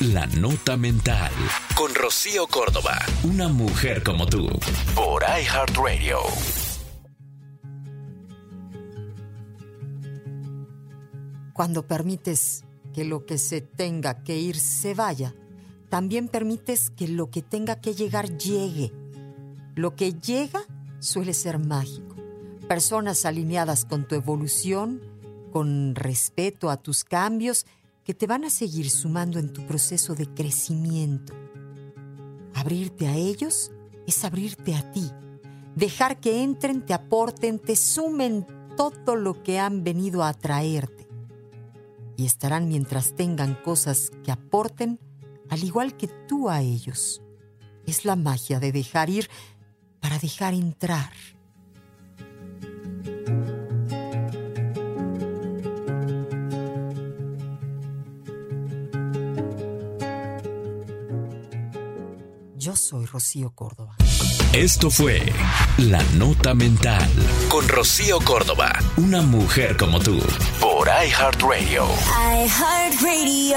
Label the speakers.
Speaker 1: La Nota Mental. Con Rocío Córdoba. Una mujer como tú. Por iHeartRadio.
Speaker 2: Cuando permites que lo que se tenga que ir se vaya, también permites que lo que tenga que llegar llegue. Lo que llega suele ser mágico. Personas alineadas con tu evolución, con respeto a tus cambios, que te van a seguir sumando en tu proceso de crecimiento. Abrirte a ellos es abrirte a ti. Dejar que entren, te aporten, te sumen todo lo que han venido a traerte. Y estarán mientras tengan cosas que aporten, al igual que tú a ellos. Es la magia de dejar ir para dejar entrar. Yo soy Rocío Córdoba.
Speaker 1: Esto fue La Nota Mental. Con Rocío Córdoba. Una mujer como tú. Por iHeartRadio.
Speaker 3: iHeartRadio.